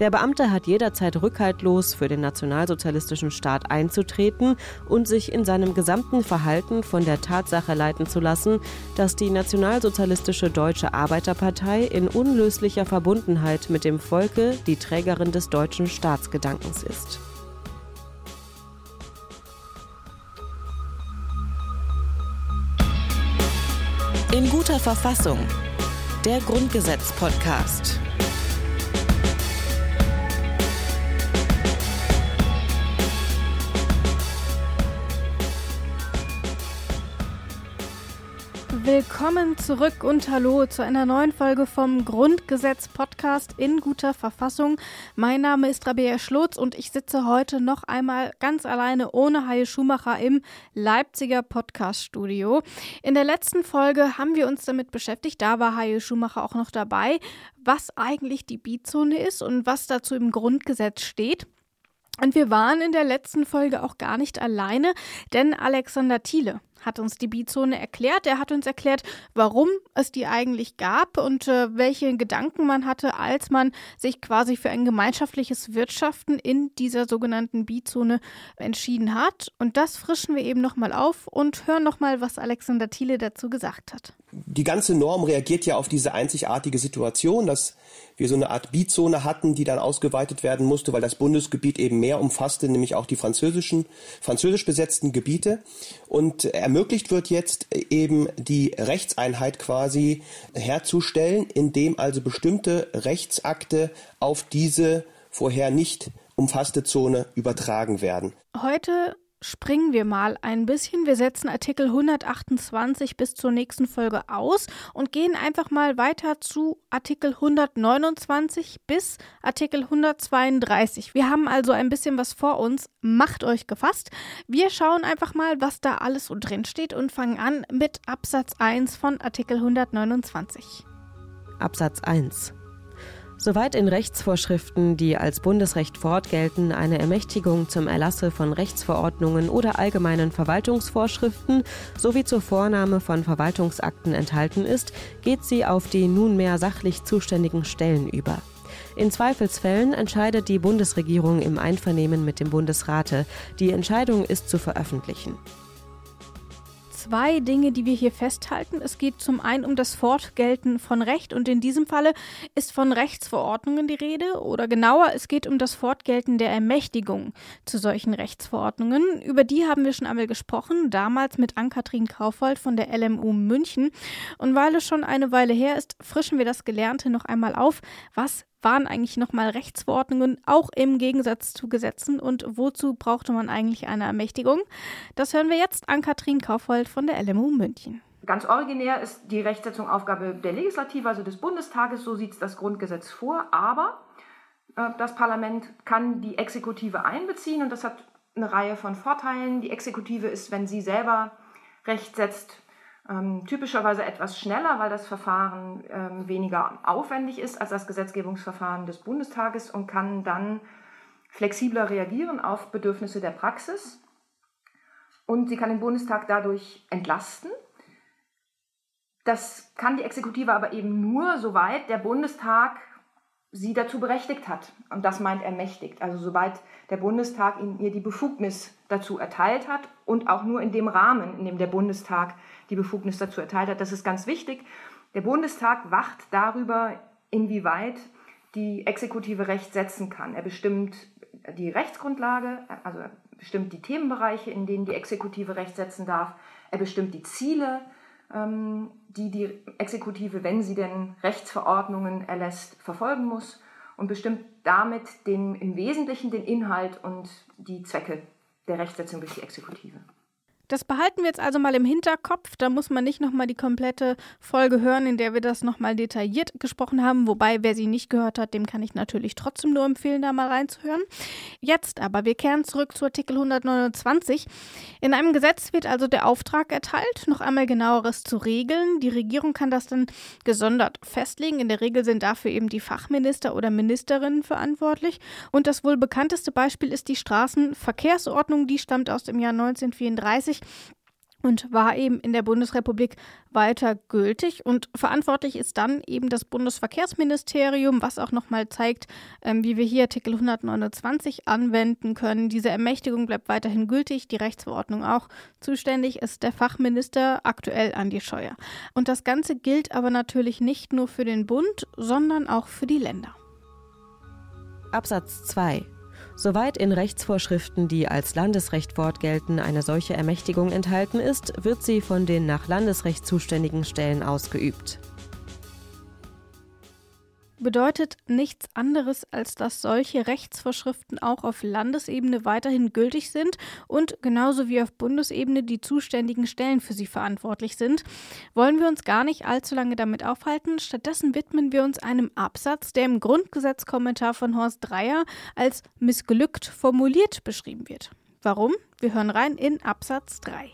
Der Beamte hat jederzeit rückhaltlos für den nationalsozialistischen Staat einzutreten und sich in seinem gesamten Verhalten von der Tatsache leiten zu lassen, dass die nationalsozialistische Deutsche Arbeiterpartei in unlöslicher Verbundenheit mit dem Volke die Trägerin des deutschen Staatsgedankens ist. In guter Verfassung. Der Grundgesetz-Podcast. Willkommen zurück und hallo zu einer neuen Folge vom Grundgesetz Podcast in guter Verfassung. Mein Name ist Rabea Schlotz und ich sitze heute noch einmal ganz alleine ohne Haie Schumacher im Leipziger Podcast Studio. In der letzten Folge haben wir uns damit beschäftigt, da war Haie Schumacher auch noch dabei, was eigentlich die Beatzone ist und was dazu im Grundgesetz steht. Und wir waren in der letzten Folge auch gar nicht alleine, denn Alexander Thiele hat uns die Bizone erklärt. Er hat uns erklärt, warum es die eigentlich gab und äh, welche Gedanken man hatte, als man sich quasi für ein gemeinschaftliches Wirtschaften in dieser sogenannten Bizone entschieden hat. Und das frischen wir eben nochmal auf und hören nochmal, was Alexander Thiele dazu gesagt hat. Die ganze Norm reagiert ja auf diese einzigartige Situation, dass wir so eine Art Bizone hatten, die dann ausgeweitet werden musste, weil das Bundesgebiet eben mehr umfasste, nämlich auch die französischen, französisch besetzten Gebiete. Und ermöglicht wird jetzt eben die Rechtseinheit quasi herzustellen, indem also bestimmte Rechtsakte auf diese vorher nicht umfasste Zone übertragen werden. Heute springen wir mal ein bisschen. Wir setzen Artikel 128 bis zur nächsten Folge aus und gehen einfach mal weiter zu Artikel 129 bis Artikel 132. Wir haben also ein bisschen was vor uns. Macht euch gefasst. Wir schauen einfach mal, was da alles so drin steht und fangen an mit Absatz 1 von Artikel 129. Absatz 1 Soweit in Rechtsvorschriften, die als Bundesrecht fortgelten, eine Ermächtigung zum Erlasse von Rechtsverordnungen oder allgemeinen Verwaltungsvorschriften sowie zur Vornahme von Verwaltungsakten enthalten ist, geht sie auf die nunmehr sachlich zuständigen Stellen über. In Zweifelsfällen entscheidet die Bundesregierung im Einvernehmen mit dem Bundesrate. Die Entscheidung ist zu veröffentlichen zwei Dinge, die wir hier festhalten. Es geht zum einen um das Fortgelten von Recht und in diesem Falle ist von Rechtsverordnungen die Rede oder genauer, es geht um das Fortgelten der Ermächtigung zu solchen Rechtsverordnungen. Über die haben wir schon einmal gesprochen, damals mit Ann-Kathrin Kaufold von der LMU München. Und weil es schon eine Weile her ist, frischen wir das Gelernte noch einmal auf. Was waren eigentlich nochmal Rechtsverordnungen, auch im Gegensatz zu Gesetzen und wozu brauchte man eigentlich eine Ermächtigung? Das hören wir jetzt an Katrin Kaufhold von der LMU München. Ganz originär ist die Rechtsetzung Aufgabe der Legislative, also des Bundestages, so sieht es das Grundgesetz vor, aber äh, das Parlament kann die Exekutive einbeziehen und das hat eine Reihe von Vorteilen. Die Exekutive ist, wenn sie selber Recht setzt, ähm, typischerweise etwas schneller, weil das Verfahren ähm, weniger aufwendig ist als das Gesetzgebungsverfahren des Bundestages und kann dann flexibler reagieren auf Bedürfnisse der Praxis. Und sie kann den Bundestag dadurch entlasten. Das kann die Exekutive aber eben nur, soweit der Bundestag sie dazu berechtigt hat. Und das meint ermächtigt. Also soweit der Bundestag ihr die Befugnis dazu erteilt hat und auch nur in dem Rahmen, in dem der Bundestag die Befugnis dazu erteilt hat. Das ist ganz wichtig. Der Bundestag wacht darüber, inwieweit die Exekutive Recht setzen kann. Er bestimmt die Rechtsgrundlage, also er bestimmt die Themenbereiche, in denen die Exekutive Recht setzen darf. Er bestimmt die Ziele, die die Exekutive, wenn sie denn Rechtsverordnungen erlässt, verfolgen muss und bestimmt damit den, im Wesentlichen den Inhalt und die Zwecke der Rechtsetzung durch die Exekutive. Das behalten wir jetzt also mal im Hinterkopf. Da muss man nicht nochmal die komplette Folge hören, in der wir das nochmal detailliert gesprochen haben. Wobei, wer sie nicht gehört hat, dem kann ich natürlich trotzdem nur empfehlen, da mal reinzuhören. Jetzt aber, wir kehren zurück zu Artikel 129. In einem Gesetz wird also der Auftrag erteilt, noch einmal genaueres zu regeln. Die Regierung kann das dann gesondert festlegen. In der Regel sind dafür eben die Fachminister oder Ministerinnen verantwortlich. Und das wohl bekannteste Beispiel ist die Straßenverkehrsordnung. Die stammt aus dem Jahr 1934 1990 und war eben in der Bundesrepublik weiter gültig. Und verantwortlich ist dann eben das Bundesverkehrsministerium, was auch nochmal zeigt, ähm, wie wir hier Artikel 129 anwenden können. Diese Ermächtigung bleibt weiterhin gültig, die Rechtsverordnung auch. Zuständig ist der Fachminister aktuell Andi Scheuer. Und das Ganze gilt aber natürlich nicht nur für den Bund, sondern auch für die Länder. Absatz 2 Soweit in Rechtsvorschriften, die als Landesrecht fortgelten, eine solche Ermächtigung enthalten ist, wird sie von den nach Landesrecht zuständigen Stellen ausgeübt bedeutet nichts anderes, als dass solche Rechtsvorschriften auch auf Landesebene weiterhin gültig sind und genauso wie auf Bundesebene die zuständigen Stellen für sie verantwortlich sind. Wollen wir uns gar nicht allzu lange damit aufhalten. Stattdessen widmen wir uns einem Absatz, der im Grundgesetzkommentar von Horst Dreier als missglückt formuliert beschrieben wird. Warum? Wir hören rein in Absatz 3.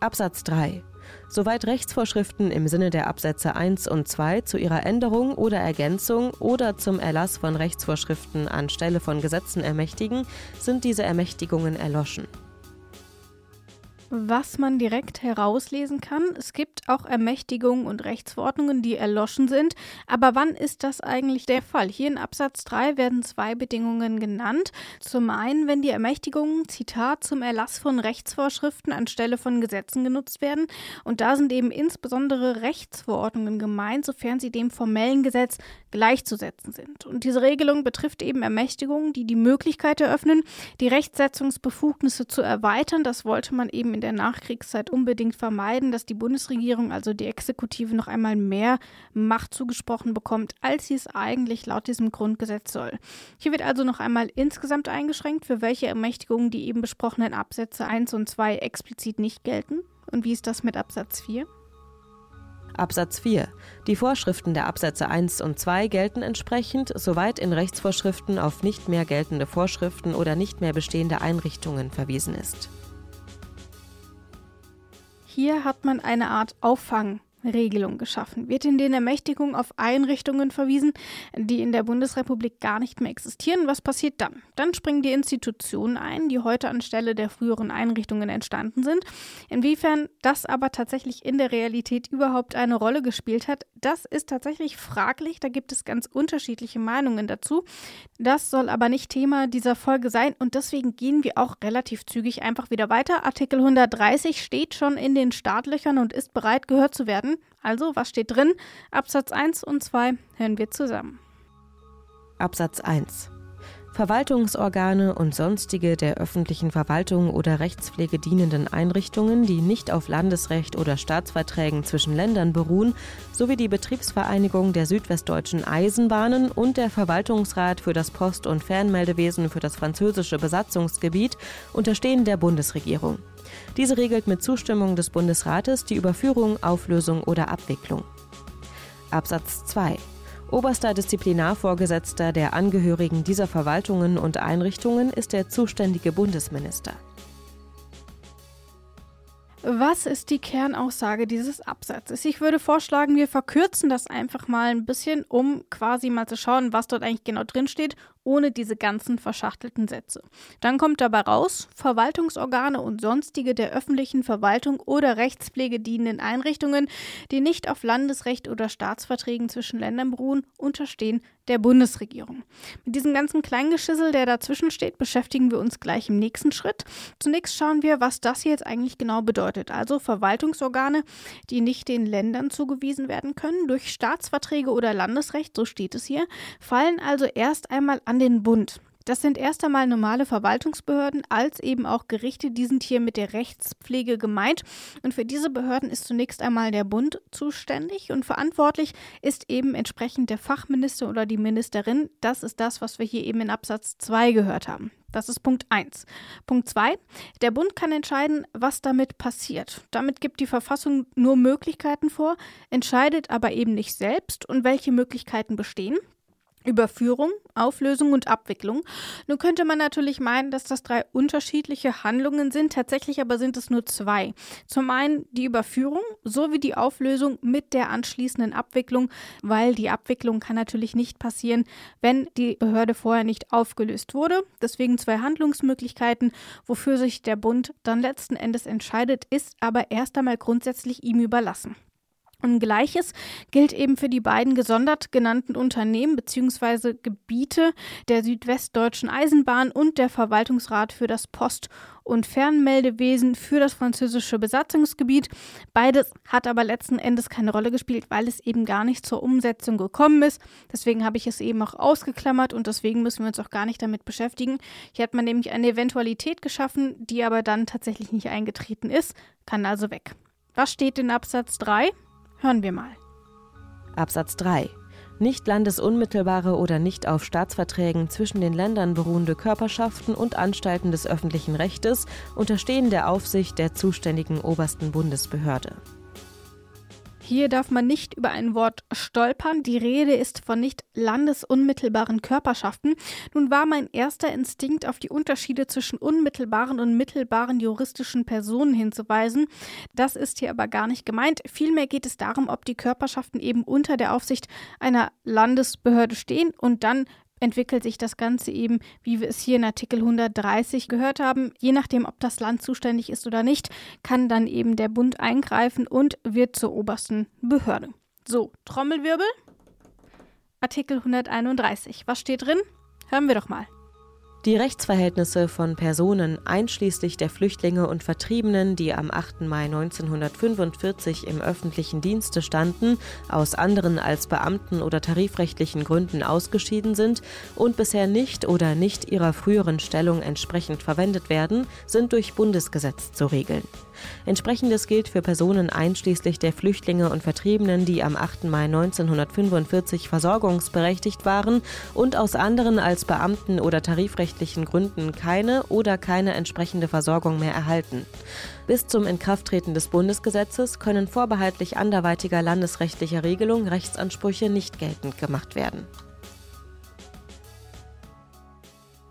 Absatz 3 soweit Rechtsvorschriften im Sinne der Absätze 1 und 2 zu ihrer Änderung oder Ergänzung oder zum Erlass von Rechtsvorschriften anstelle von Gesetzen ermächtigen, sind diese Ermächtigungen erloschen was man direkt herauslesen kann. Es gibt auch Ermächtigungen und Rechtsverordnungen, die erloschen sind. Aber wann ist das eigentlich der Fall? Hier in Absatz 3 werden zwei Bedingungen genannt. Zum einen, wenn die Ermächtigungen, Zitat, zum Erlass von Rechtsvorschriften anstelle von Gesetzen genutzt werden. Und da sind eben insbesondere Rechtsverordnungen gemeint, sofern sie dem formellen Gesetz gleichzusetzen sind. Und diese Regelung betrifft eben Ermächtigungen, die die Möglichkeit eröffnen, die Rechtsetzungsbefugnisse zu erweitern. Das wollte man eben in der Nachkriegszeit unbedingt vermeiden, dass die Bundesregierung, also die Exekutive, noch einmal mehr Macht zugesprochen bekommt, als sie es eigentlich laut diesem Grundgesetz soll. Hier wird also noch einmal insgesamt eingeschränkt, für welche Ermächtigungen die eben besprochenen Absätze 1 und 2 explizit nicht gelten. Und wie ist das mit Absatz 4? Absatz 4. Die Vorschriften der Absätze 1 und 2 gelten entsprechend, soweit in Rechtsvorschriften auf nicht mehr geltende Vorschriften oder nicht mehr bestehende Einrichtungen verwiesen ist. Hier hat man eine Art Auffang Regelung geschaffen. Wird in den Ermächtigungen auf Einrichtungen verwiesen, die in der Bundesrepublik gar nicht mehr existieren. Was passiert dann? Dann springen die Institutionen ein, die heute anstelle der früheren Einrichtungen entstanden sind. Inwiefern das aber tatsächlich in der Realität überhaupt eine Rolle gespielt hat, das ist tatsächlich fraglich. Da gibt es ganz unterschiedliche Meinungen dazu. Das soll aber nicht Thema dieser Folge sein und deswegen gehen wir auch relativ zügig einfach wieder weiter. Artikel 130 steht schon in den Startlöchern und ist bereit, gehört zu werden. Also, was steht drin? Absatz 1 und 2 hören wir zusammen. Absatz 1 Verwaltungsorgane und sonstige der öffentlichen Verwaltung oder Rechtspflege dienenden Einrichtungen, die nicht auf Landesrecht oder Staatsverträgen zwischen Ländern beruhen, sowie die Betriebsvereinigung der südwestdeutschen Eisenbahnen und der Verwaltungsrat für das Post- und Fernmeldewesen für das französische Besatzungsgebiet unterstehen der Bundesregierung. Diese regelt mit Zustimmung des Bundesrates die Überführung, Auflösung oder Abwicklung. Absatz 2 Oberster Disziplinarvorgesetzter der Angehörigen dieser Verwaltungen und Einrichtungen ist der zuständige Bundesminister. Was ist die Kernaussage dieses Absatzes? Ich würde vorschlagen, wir verkürzen das einfach mal ein bisschen, um quasi mal zu schauen, was dort eigentlich genau drin steht ohne diese ganzen verschachtelten Sätze. Dann kommt dabei raus, Verwaltungsorgane und sonstige der öffentlichen Verwaltung oder Rechtspflege dienenden Einrichtungen, die nicht auf Landesrecht oder Staatsverträgen zwischen Ländern beruhen, unterstehen der Bundesregierung. Mit diesem ganzen Kleingeschissel, der dazwischen steht, beschäftigen wir uns gleich im nächsten Schritt. Zunächst schauen wir, was das jetzt eigentlich genau bedeutet. Also Verwaltungsorgane, die nicht den Ländern zugewiesen werden können durch Staatsverträge oder Landesrecht, so steht es hier, fallen also erst einmal an an den Bund. Das sind erst einmal normale Verwaltungsbehörden als eben auch Gerichte. Die sind hier mit der Rechtspflege gemeint. Und für diese Behörden ist zunächst einmal der Bund zuständig und verantwortlich ist eben entsprechend der Fachminister oder die Ministerin. Das ist das, was wir hier eben in Absatz 2 gehört haben. Das ist Punkt 1. Punkt 2. Der Bund kann entscheiden, was damit passiert. Damit gibt die Verfassung nur Möglichkeiten vor, entscheidet aber eben nicht selbst und welche Möglichkeiten bestehen. Überführung, Auflösung und Abwicklung. Nun könnte man natürlich meinen, dass das drei unterschiedliche Handlungen sind, tatsächlich aber sind es nur zwei. Zum einen die Überführung sowie die Auflösung mit der anschließenden Abwicklung, weil die Abwicklung kann natürlich nicht passieren, wenn die Behörde vorher nicht aufgelöst wurde. Deswegen zwei Handlungsmöglichkeiten, wofür sich der Bund dann letzten Endes entscheidet, ist aber erst einmal grundsätzlich ihm überlassen. Und gleiches gilt eben für die beiden gesondert genannten Unternehmen bzw. Gebiete der Südwestdeutschen Eisenbahn und der Verwaltungsrat für das Post- und Fernmeldewesen für das französische Besatzungsgebiet. Beides hat aber letzten Endes keine Rolle gespielt, weil es eben gar nicht zur Umsetzung gekommen ist. Deswegen habe ich es eben auch ausgeklammert und deswegen müssen wir uns auch gar nicht damit beschäftigen. Hier hat man nämlich eine Eventualität geschaffen, die aber dann tatsächlich nicht eingetreten ist, kann also weg. Was steht in Absatz 3? Hören wir mal. Absatz 3. Nicht landesunmittelbare oder nicht auf Staatsverträgen zwischen den Ländern beruhende Körperschaften und Anstalten des öffentlichen Rechtes unterstehen der Aufsicht der zuständigen obersten Bundesbehörde. Hier darf man nicht über ein Wort stolpern. Die Rede ist von nicht landesunmittelbaren Körperschaften. Nun war mein erster Instinkt, auf die Unterschiede zwischen unmittelbaren und mittelbaren juristischen Personen hinzuweisen. Das ist hier aber gar nicht gemeint. Vielmehr geht es darum, ob die Körperschaften eben unter der Aufsicht einer Landesbehörde stehen und dann entwickelt sich das Ganze eben, wie wir es hier in Artikel 130 gehört haben. Je nachdem, ob das Land zuständig ist oder nicht, kann dann eben der Bund eingreifen und wird zur obersten Behörde. So, Trommelwirbel. Artikel 131. Was steht drin? Hören wir doch mal. Die Rechtsverhältnisse von Personen einschließlich der Flüchtlinge und Vertriebenen, die am 8. Mai 1945 im öffentlichen Dienste standen, aus anderen als Beamten oder tarifrechtlichen Gründen ausgeschieden sind und bisher nicht oder nicht ihrer früheren Stellung entsprechend verwendet werden, sind durch Bundesgesetz zu regeln. Entsprechendes gilt für Personen einschließlich der Flüchtlinge und Vertriebenen, die am 8. Mai 1945 versorgungsberechtigt waren und aus anderen als Beamten oder tarifrechtlichen Gründen keine oder keine entsprechende Versorgung mehr erhalten. Bis zum Inkrafttreten des Bundesgesetzes können vorbehaltlich anderweitiger landesrechtlicher Regelung Rechtsansprüche nicht geltend gemacht werden.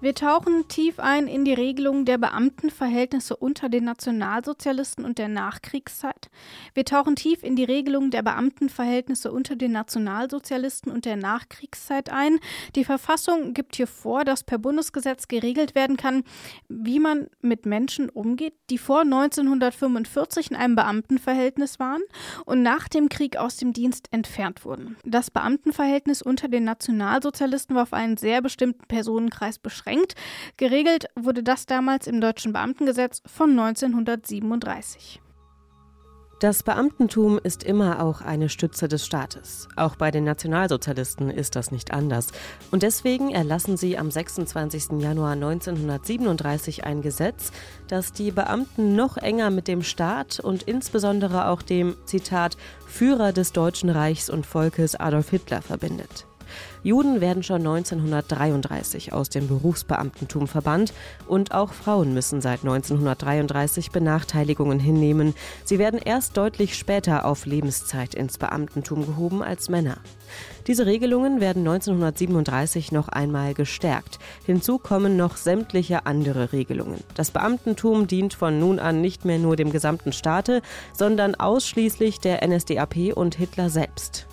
Wir tauchen tief ein in die Regelung der Beamtenverhältnisse unter den Nationalsozialisten und der Nachkriegszeit. Wir tauchen tief in die Regelung der Beamtenverhältnisse unter den Nationalsozialisten und der Nachkriegszeit ein. Die Verfassung gibt hier vor, dass per Bundesgesetz geregelt werden kann, wie man mit Menschen umgeht, die vor 1945 in einem Beamtenverhältnis waren und nach dem Krieg aus dem Dienst entfernt wurden. Das Beamtenverhältnis unter den Nationalsozialisten war auf einen sehr bestimmten Personenkreis beschränkt beschränkt. Geregelt wurde das damals im deutschen Beamtengesetz von 1937. Das Beamtentum ist immer auch eine Stütze des Staates. Auch bei den Nationalsozialisten ist das nicht anders. Und deswegen erlassen sie am 26. Januar 1937 ein Gesetz, das die Beamten noch enger mit dem Staat und insbesondere auch dem, Zitat, Führer des Deutschen Reichs und Volkes Adolf Hitler verbindet. Juden werden schon 1933 aus dem Berufsbeamtentum verbannt und auch Frauen müssen seit 1933 Benachteiligungen hinnehmen. Sie werden erst deutlich später auf Lebenszeit ins Beamtentum gehoben als Männer. Diese Regelungen werden 1937 noch einmal gestärkt. Hinzu kommen noch sämtliche andere Regelungen. Das Beamtentum dient von nun an nicht mehr nur dem gesamten Staate, sondern ausschließlich der NSDAP und Hitler selbst.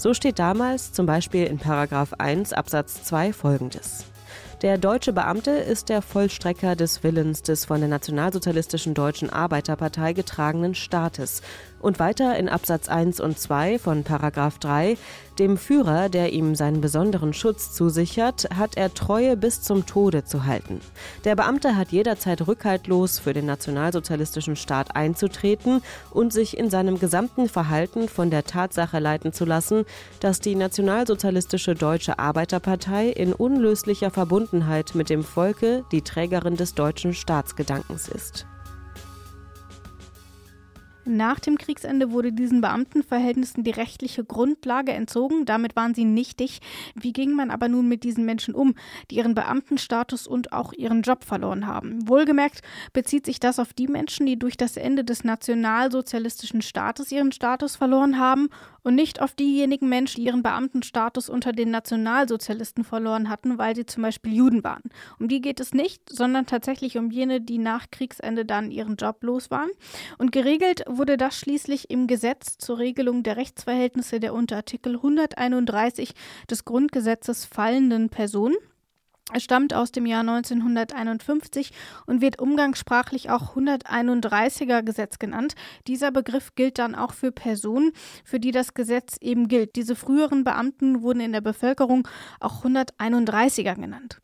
So steht damals zum Beispiel in Paragraph 1 Absatz 2 folgendes. Der deutsche Beamte ist der Vollstrecker des Willens des von der Nationalsozialistischen Deutschen Arbeiterpartei getragenen Staates und weiter in Absatz 1 und 2 von Paragraph 3, dem Führer, der ihm seinen besonderen Schutz zusichert, hat er Treue bis zum Tode zu halten. Der Beamte hat jederzeit rückhaltlos für den nationalsozialistischen Staat einzutreten und sich in seinem gesamten Verhalten von der Tatsache leiten zu lassen, dass die nationalsozialistische Deutsche Arbeiterpartei in unlöslicher Verbundenheit mit dem Volke die Trägerin des deutschen Staatsgedankens ist. Nach dem Kriegsende wurde diesen Beamtenverhältnissen die rechtliche Grundlage entzogen. Damit waren sie nichtig. Wie ging man aber nun mit diesen Menschen um, die ihren Beamtenstatus und auch ihren Job verloren haben? Wohlgemerkt bezieht sich das auf die Menschen, die durch das Ende des nationalsozialistischen Staates ihren Status verloren haben und nicht auf diejenigen Menschen, die ihren Beamtenstatus unter den Nationalsozialisten verloren hatten, weil sie zum Beispiel Juden waren. Um die geht es nicht, sondern tatsächlich um jene, die nach Kriegsende dann ihren Job los waren. Und geregelt wurde das schließlich im Gesetz zur Regelung der Rechtsverhältnisse der unter Artikel 131 des Grundgesetzes fallenden Personen. Es stammt aus dem Jahr 1951 und wird umgangssprachlich auch 131er Gesetz genannt. Dieser Begriff gilt dann auch für Personen, für die das Gesetz eben gilt. Diese früheren Beamten wurden in der Bevölkerung auch 131er genannt.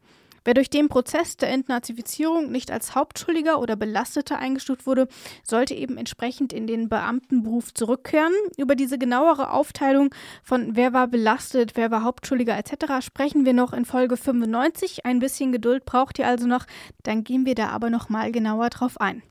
Wer durch den Prozess der Entnazifizierung nicht als Hauptschuldiger oder Belasteter eingestuft wurde, sollte eben entsprechend in den Beamtenberuf zurückkehren. Über diese genauere Aufteilung von wer war belastet, wer war Hauptschuldiger etc. sprechen wir noch in Folge 95. Ein bisschen Geduld braucht ihr also noch, dann gehen wir da aber noch mal genauer drauf ein.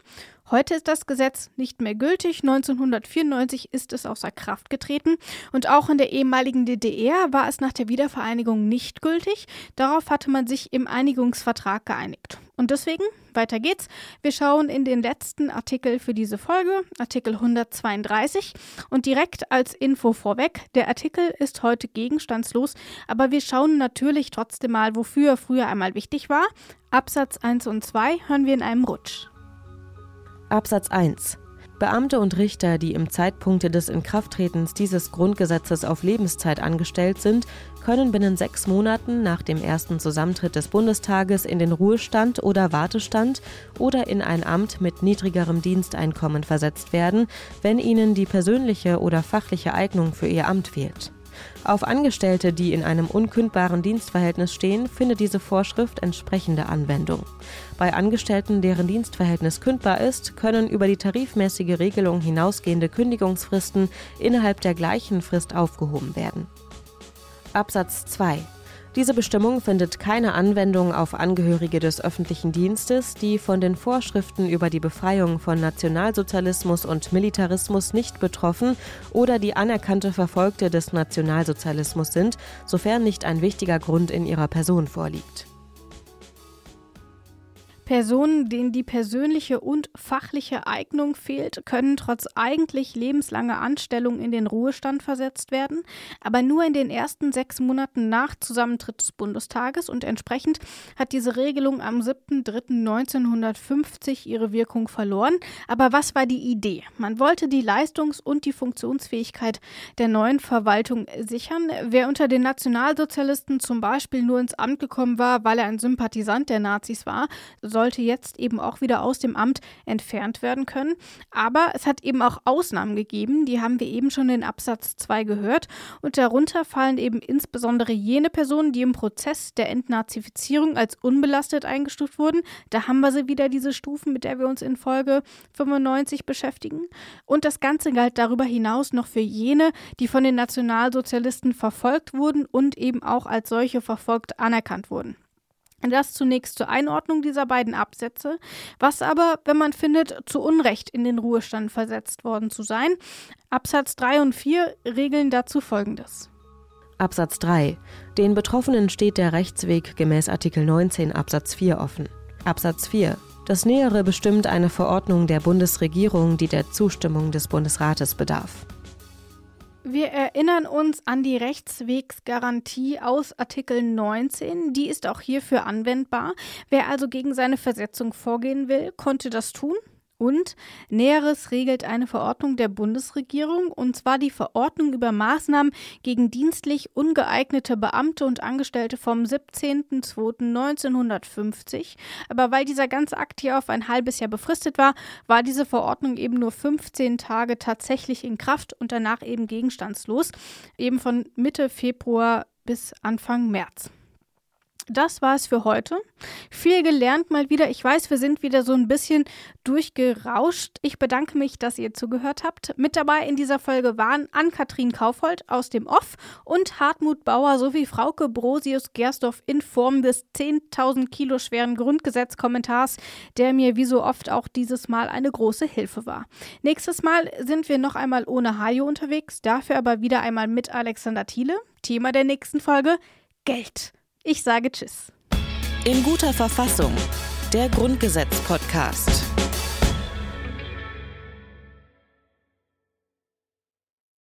Heute ist das Gesetz nicht mehr gültig. 1994 ist es außer Kraft getreten. Und auch in der ehemaligen DDR war es nach der Wiedervereinigung nicht gültig. Darauf hatte man sich im Einigungsvertrag geeinigt. Und deswegen, weiter geht's. Wir schauen in den letzten Artikel für diese Folge, Artikel 132. Und direkt als Info vorweg, der Artikel ist heute gegenstandslos, aber wir schauen natürlich trotzdem mal, wofür er früher einmal wichtig war. Absatz 1 und 2 hören wir in einem Rutsch. Absatz 1 Beamte und Richter, die im Zeitpunkt des Inkrafttretens dieses Grundgesetzes auf Lebenszeit angestellt sind, können binnen sechs Monaten nach dem ersten Zusammentritt des Bundestages in den Ruhestand oder Wartestand oder in ein Amt mit niedrigerem Diensteinkommen versetzt werden, wenn ihnen die persönliche oder fachliche Eignung für ihr Amt fehlt. Auf Angestellte, die in einem unkündbaren Dienstverhältnis stehen, findet diese Vorschrift entsprechende Anwendung. Bei Angestellten, deren Dienstverhältnis kündbar ist, können über die tarifmäßige Regelung hinausgehende Kündigungsfristen innerhalb der gleichen Frist aufgehoben werden. Absatz 2 diese Bestimmung findet keine Anwendung auf Angehörige des öffentlichen Dienstes, die von den Vorschriften über die Befreiung von Nationalsozialismus und Militarismus nicht betroffen oder die anerkannte Verfolgte des Nationalsozialismus sind, sofern nicht ein wichtiger Grund in ihrer Person vorliegt. Personen, denen die persönliche und fachliche Eignung fehlt, können trotz eigentlich lebenslanger Anstellung in den Ruhestand versetzt werden, aber nur in den ersten sechs Monaten nach Zusammentritt des Bundestages und entsprechend hat diese Regelung am 7.3.1950 ihre Wirkung verloren. Aber was war die Idee? Man wollte die Leistungs- und die Funktionsfähigkeit der neuen Verwaltung sichern. Wer unter den Nationalsozialisten zum Beispiel nur ins Amt gekommen war, weil er ein Sympathisant der Nazis war, sollte jetzt eben auch wieder aus dem Amt entfernt werden können. Aber es hat eben auch Ausnahmen gegeben, die haben wir eben schon in Absatz 2 gehört. Und darunter fallen eben insbesondere jene Personen, die im Prozess der Entnazifizierung als unbelastet eingestuft wurden. Da haben wir sie wieder, diese Stufen, mit der wir uns in Folge 95 beschäftigen. Und das Ganze galt darüber hinaus noch für jene, die von den Nationalsozialisten verfolgt wurden und eben auch als solche verfolgt anerkannt wurden. Das zunächst zur Einordnung dieser beiden Absätze, was aber, wenn man findet, zu Unrecht in den Ruhestand versetzt worden zu sein. Absatz 3 und 4 regeln dazu folgendes. Absatz 3. Den Betroffenen steht der Rechtsweg gemäß Artikel 19 Absatz 4 offen. Absatz 4. Das Nähere bestimmt eine Verordnung der Bundesregierung, die der Zustimmung des Bundesrates bedarf. Wir erinnern uns an die Rechtswegsgarantie aus Artikel 19. Die ist auch hierfür anwendbar. Wer also gegen seine Versetzung vorgehen will, konnte das tun. Und Näheres regelt eine Verordnung der Bundesregierung, und zwar die Verordnung über Maßnahmen gegen dienstlich ungeeignete Beamte und Angestellte vom 17.02.1950. Aber weil dieser ganze Akt hier auf ein halbes Jahr befristet war, war diese Verordnung eben nur 15 Tage tatsächlich in Kraft und danach eben gegenstandslos, eben von Mitte Februar bis Anfang März. Das war es für heute. Viel gelernt mal wieder. Ich weiß, wir sind wieder so ein bisschen durchgerauscht. Ich bedanke mich, dass ihr zugehört habt. Mit dabei in dieser Folge waren Ann-Kathrin Kaufhold aus dem Off und Hartmut Bauer sowie Frauke Brosius Gersdorf in Form des 10.000 Kilo schweren Grundgesetzkommentars, der mir wie so oft auch dieses Mal eine große Hilfe war. Nächstes Mal sind wir noch einmal ohne Hajo unterwegs, dafür aber wieder einmal mit Alexander Thiele. Thema der nächsten Folge: Geld. Ich sage Tschüss. In guter Verfassung. Der Grundgesetz-Podcast.